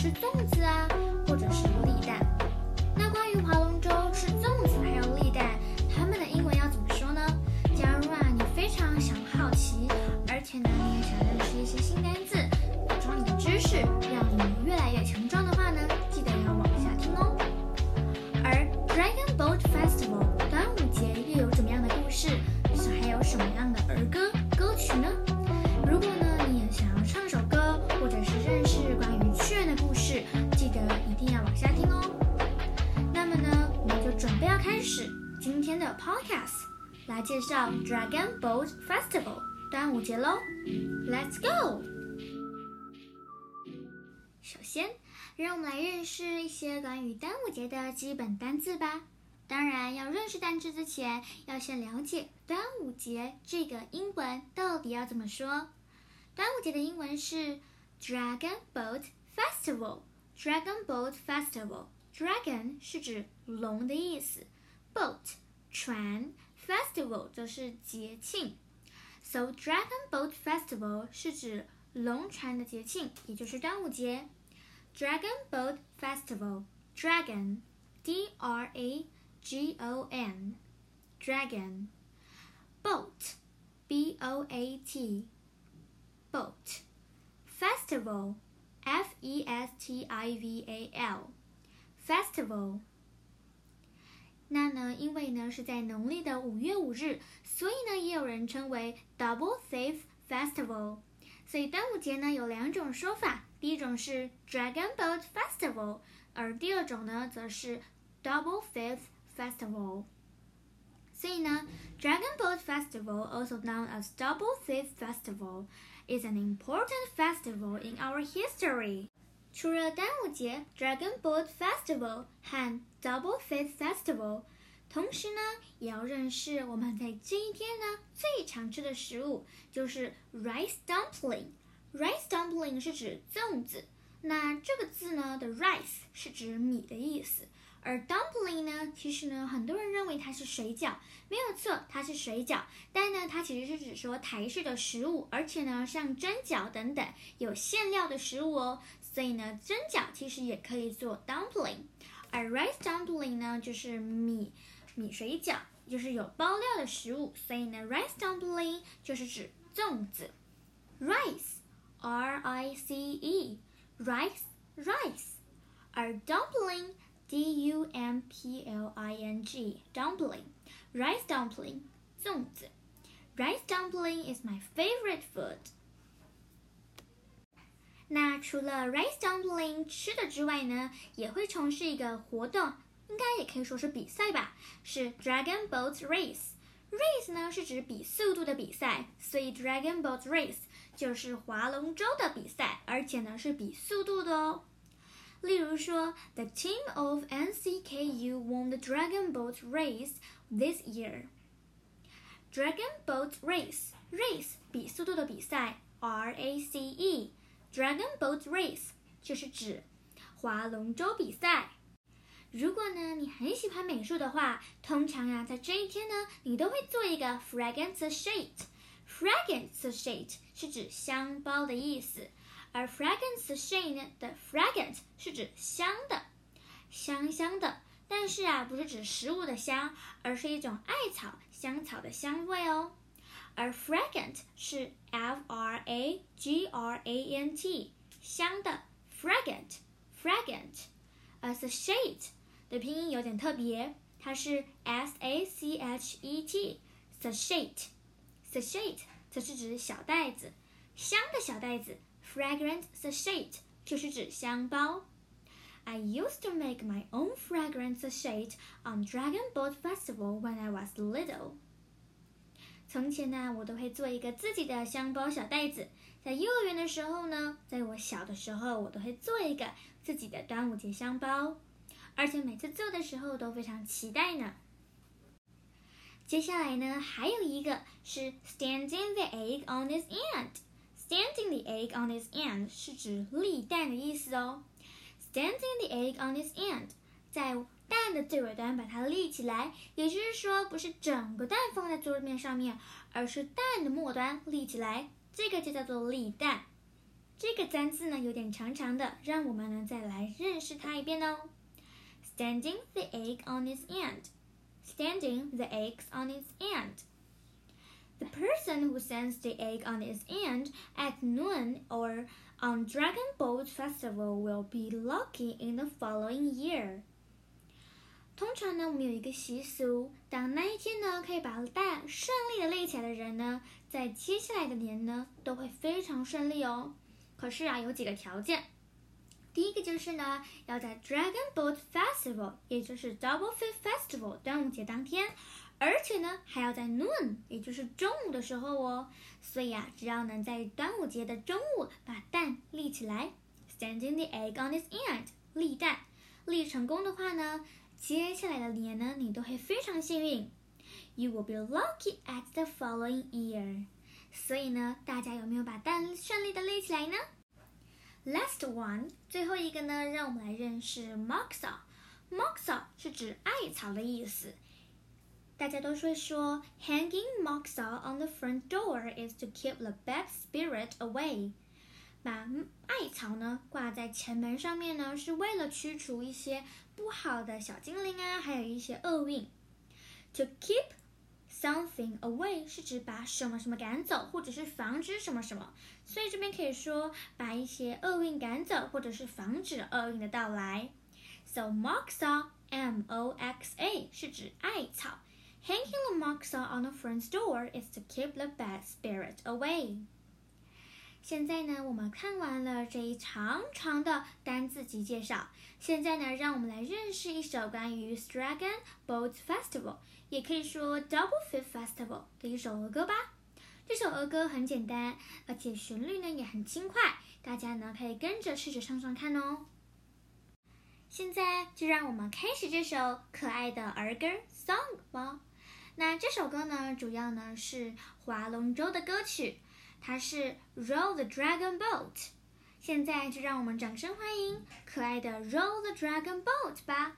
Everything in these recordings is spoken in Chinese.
吃粽子啊，或者是今天的 podcast，来介绍 Dragon Boat Festival 端午节喽。Let's go！首先，让我们来认识一些关于端午节的基本单字吧。当然，要认识单词之前，要先了解端午节这个英文到底要怎么说。端午节的英文是 Dragon Boat Festival。Dragon Boat Festival。Dragon 是指龙的意思 ，boat 船，festival 则是节庆。So Dragon Boat Festival 是指龙船的节庆，也就是端午节。Dragon Boat Festival. Dragon. D R A G O N. Dragon. Boat. B O A T. Boat. Festival. F E S T I V A L. Festival. 那呢，因为呢是在农历的五月五日，所以呢也有人称为 Double Fifth Festival。所以端午节呢有两种说法，第一种是 Dragon Boat Festival，而第二种呢则是 Double Fifth Festival。所以呢，Dragon Boat Festival, also known as Double Fifth Festival, is an important festival in our history. 除了端午节 Dragon Boat Festival 和 Double Fifth Festival，同时呢，也要认识我们在这一天呢最常吃的食物，就是 rice dumpling。rice dumpling 是指粽子，那这个字呢的 rice 是指米的意思，而 dumpling 呢，其实呢很多人认为它是水饺，没有错，它是水饺，但呢它其实是指说台式的食物，而且呢像蒸饺等等有馅料的食物哦，所以呢蒸饺其实也可以做 dumpling，而 rice dumpling 呢就是米。米水饺就是有包料的食物，所以呢，rice dumpling 就是指粽子。rice，r i c e，rice rice，而 dumpling，d u m p l i n g，dumpling，rice dumpling 粽子。rice dumpling is my favorite food。 除了 rice dumpling 吃的之外呢，也会从事一个活动。应该也可以说是比赛吧，是 Dragon Boat Race。Race 呢是指比速度的比赛，所以 Dragon Boat Race 就是划龙舟的比赛，而且呢是比速度的哦。例如说，The team of NCKU won the Dragon Boat Race this year. Dragon Boat Race race 比速度的比赛，R A C E。Dragon Boat Race 就是指划龙舟比赛。如果呢你很喜欢美术的话，通常呀在这一天呢，你都会做一个 fragrance shade。fragrance shade 是指香包的意思，而 fragrance shade 呢的 fragrant 是指香的，香香的。但是啊，不是指食物的香，而是一种艾草、香草的香味哦。而 fragrant 是 f r a g r a n t 香的 fragrant fragrant。而 shade 的拼音有点特别，它是 s a c h e t，sachet，sachet 则是指小袋子，香的小袋子，fragrant sachet 就是指香包。I used to make my own fragrance sachet on Dragon Boat Festival when I was little. 从前呢，我都会做一个自己的香包小袋子。在幼儿园的时候呢，在我小的时候，我都会做一个自己的端午节香包。而且每次做的时候都非常期待呢。接下来呢，还有一个是 standing the egg on its end。standing the egg on its end 是指立蛋的意思哦。standing the egg on its end，在蛋的最尾端把它立起来，也就是说，不是整个蛋放在桌面上面，而是蛋的末端立起来，这个就叫做立蛋。这个单词呢有点长长的，让我们呢再来认识它一遍哦。Standing the egg on its end. Standing the eggs on its end. The person who sends the egg on its end at noon or on Dragon Boat Festival will be lucky in the following year. 通常呢，我们有一个习俗，当那一天呢可以把蛋顺利的立起来的人呢，在接下来的年呢都会非常顺利哦。可是啊，有几个条件。第一个就是呢，要在 Dragon Boat Festival，也就是 Double Fish Festival 端午节当天。而且呢，还要在 noon，也就是中午的时候哦。所以啊，只要能在端午节的中午把蛋立起来，standing the egg on its end，立蛋，立成功的话呢，接下来的年呢，你都会非常幸运。You will be lucky at the following year。所以呢，大家有没有把蛋顺利的立起来呢？Last one，最后一个呢，让我们来认识 moxa。moxa 是指艾草的意思。大家都会说，hanging moxa on the front door is to keep the bad spirit away。把艾草呢挂在前门上面呢，是为了驱除一些不好的小精灵啊，还有一些厄运。To keep something away 是指把什么什么赶走，或者是防止什么什么。所以这边可以说把一些厄运赶走，或者是防止厄运的到来。So moxa，M-O-X-A 是指艾草。Hanging the moxa on the front door is to keep the bad spirit away。现在呢，我们看完了这一长长的单字集介绍。现在呢，让我们来认识一首关于 Dragon Boat Festival，也可以说 Double Fifth Festival 的一首儿歌吧。这首儿歌很简单，而且旋律呢也很轻快，大家呢可以跟着试着唱唱看哦。现在就让我们开始这首可爱的儿歌 song 吧。那这首歌呢，主要呢是划龙舟的歌曲，它是 Roll the Dragon Boat。现在就让我们掌声欢迎可爱的 Roll the Dragon Boat 吧。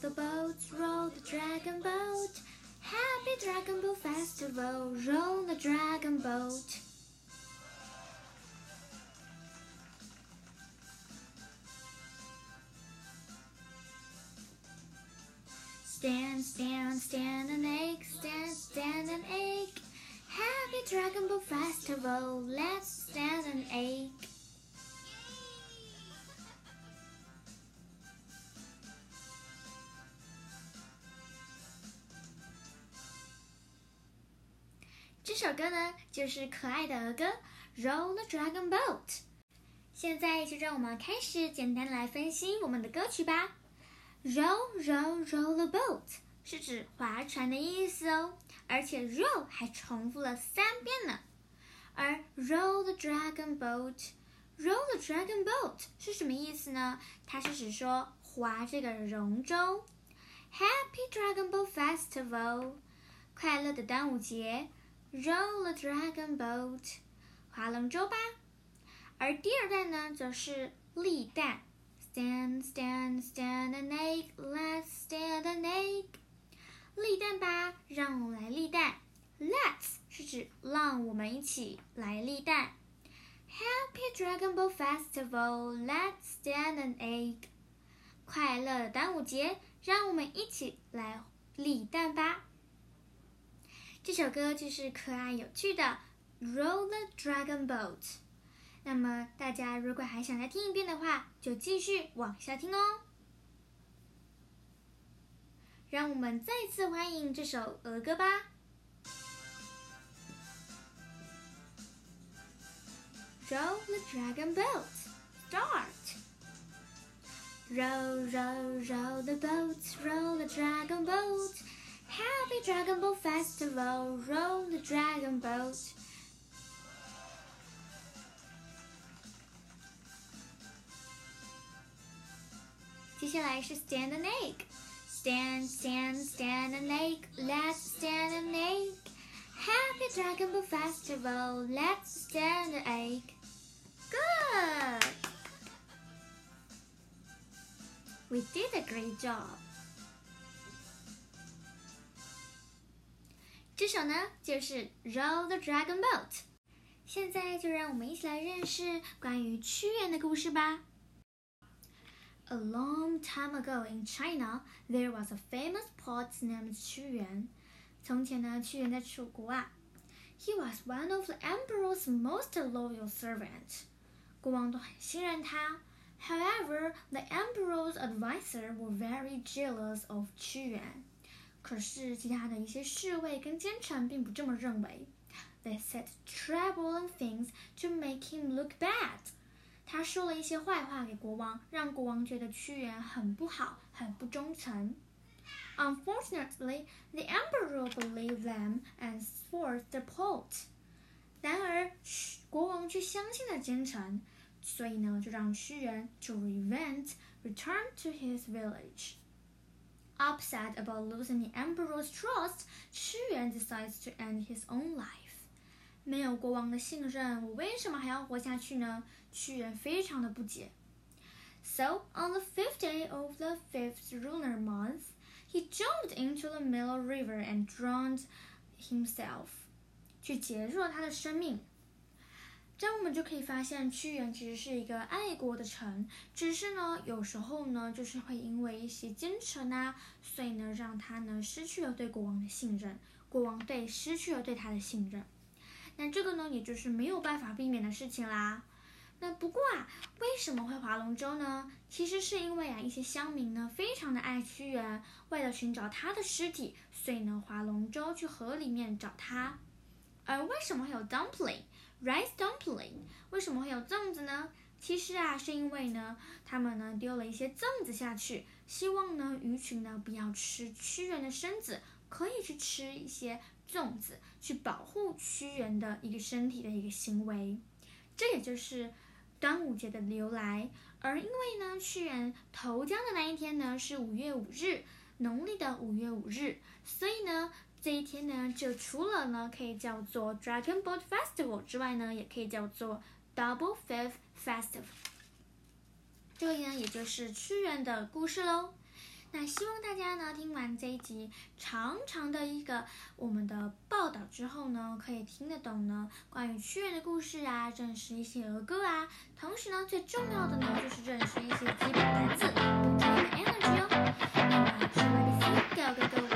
the boat, roll the dragon boat. Dragon Boat Festival, roll the dragon boat. Stand, stand, stand an egg, stand, stand an egg. Happy Dragon Boat Festival, let's stand an egg. 这首歌呢，就是可爱的儿歌《Roll the Dragon Boat》。现在就让我们开始简单来分析我们的歌曲吧。Roll, roll, roll the boat 是指划船的意思哦，而且 roll 还重复了三遍呢。而 Roll the Dragon Boat，Roll the Dragon Boat 是什么意思呢？它是指说划这个龙舟。Happy Dragon Boat Festival，快乐的端午节。Roll the dragon boat，划龙舟吧。而第二段呢，则是立蛋。Stand, stand, stand an egg, let's stand an egg。立蛋吧，让我们来立蛋。Let's 是指让我们一起来立蛋。Happy Dragon Boat Festival, let's stand an egg。快乐的端午节，让我们一起来立蛋吧。 这首歌就是可爱有趣的《Roll the Dragon Boat》。那么大家如果还想再听一遍的话，就继续往下听哦。让我们再次欢迎这首儿歌吧。Roll the dragon boat, start. Row, row, row the boat, roll the dragon boat. Happy Dragon Ball Festival, roll the dragon boat. stand and egg. Stand, stand, stand and egg. Let's stand and egg. Happy Dragon Ball Festival, let's stand and egg. Good! We did a great job. 这首呢就是 Row the Dragon Boat。现在就让我们一起来认识关于屈原的故事吧。A long time ago in China, there was a famous poet named Qu Yuan. 从前呢，屈原在楚国啊。He was one of the emperor's most loyal servants. 国王都很信任他。However, the emperor's advisor were very jealous of Qu Yuan. 可是其他的一些侍卫跟奸臣并不这么认为。They said troubling things to make him look bad. 他说了一些坏话给国王，让国王觉得屈原很不好，很不忠诚。Unfortunately, the emperor believed them and forced the poet. 然而，国王却相信了奸臣，所以呢，就让屈原 to revenge return to his village. Upset about losing the emperor's trust, 屈原 decides to end his own life. 没有国王的信任，我为什么还要活下去呢？屈原非常的不解。So on the fifth day of the fifth lunar month, he jumped into the Milo River and drowned himself，去结束了他的生命。 这样我们就可以发现，屈原其实是一个爱国的臣，只是呢，有时候呢，就是会因为一些奸臣啊，所以呢，让他呢失去了对国王的信任，国王对失去了对他的信任。那这个呢，也就是没有办法避免的事情啦。那不过啊，为什么会划龙舟呢？其实是因为啊，一些乡民呢非常的爱屈原，为了寻找他的尸体，所以呢划龙舟去河里面找他。而为什么会有 dumpling rice dumpling？为什么会有粽子呢？其实啊，是因为呢，他们呢丢了一些粽子下去，希望呢鱼群呢不要吃屈原的身子，可以去吃一些。粽子去保护屈原的一个身体的一个行为，这也就是端午节的由来。而因为呢，屈原投江的那一天呢是五月五日，农历的五月五日，所以呢这一天呢就除了呢可以叫做 dragon boat festival 之外呢也可以叫做 double fifth festival 这里呢也就是屈原的故事喽。那希望大家呢听完这一集长长的一个我们的报道之后呢可以听得懂呢关于屈原的故事啊认识一些儿歌啊同时呢最重要的呢就是认识一些基本单词 energy 哦。那么说来第一个跟各位